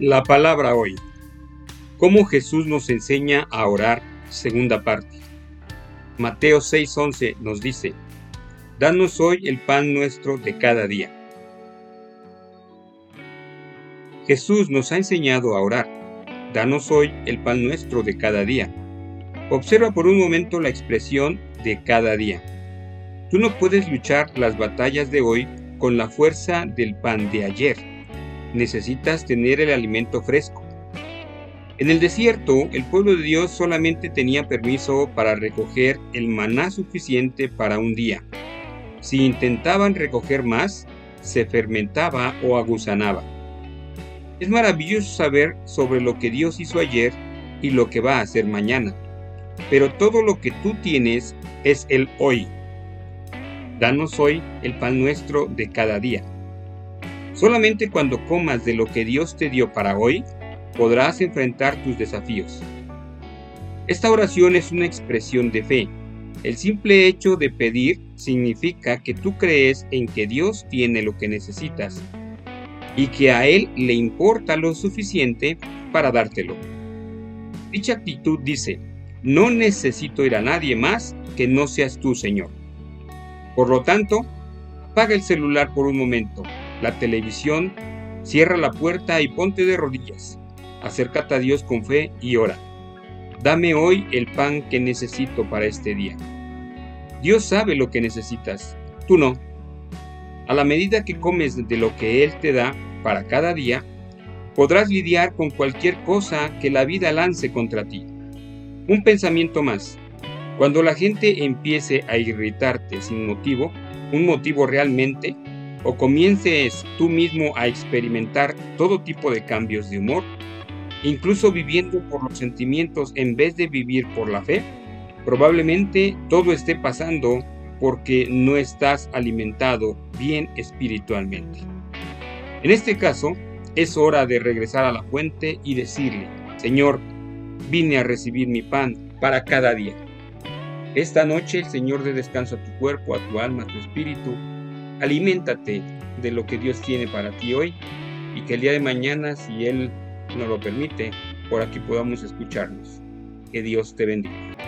La palabra hoy. ¿Cómo Jesús nos enseña a orar? Segunda parte. Mateo 6:11 nos dice, Danos hoy el pan nuestro de cada día. Jesús nos ha enseñado a orar. Danos hoy el pan nuestro de cada día. Observa por un momento la expresión de cada día. Tú no puedes luchar las batallas de hoy con la fuerza del pan de ayer necesitas tener el alimento fresco. En el desierto, el pueblo de Dios solamente tenía permiso para recoger el maná suficiente para un día. Si intentaban recoger más, se fermentaba o aguzanaba. Es maravilloso saber sobre lo que Dios hizo ayer y lo que va a hacer mañana. Pero todo lo que tú tienes es el hoy. Danos hoy el pan nuestro de cada día. Solamente cuando comas de lo que Dios te dio para hoy, podrás enfrentar tus desafíos. Esta oración es una expresión de fe. El simple hecho de pedir significa que tú crees en que Dios tiene lo que necesitas y que a Él le importa lo suficiente para dártelo. Dicha actitud dice, no necesito ir a nadie más que no seas tú, Señor. Por lo tanto, apaga el celular por un momento la televisión, cierra la puerta y ponte de rodillas. Acércate a Dios con fe y ora. Dame hoy el pan que necesito para este día. Dios sabe lo que necesitas, tú no. A la medida que comes de lo que Él te da para cada día, podrás lidiar con cualquier cosa que la vida lance contra ti. Un pensamiento más. Cuando la gente empiece a irritarte sin motivo, un motivo realmente, o comiences tú mismo a experimentar todo tipo de cambios de humor, incluso viviendo por los sentimientos en vez de vivir por la fe, probablemente todo esté pasando porque no estás alimentado bien espiritualmente. En este caso, es hora de regresar a la fuente y decirle, Señor, vine a recibir mi pan para cada día. Esta noche el Señor dé descanso a tu cuerpo, a tu alma, a tu espíritu aliméntate de lo que Dios tiene para ti hoy y que el día de mañana, si Él nos lo permite, por aquí podamos escucharnos. Que Dios te bendiga.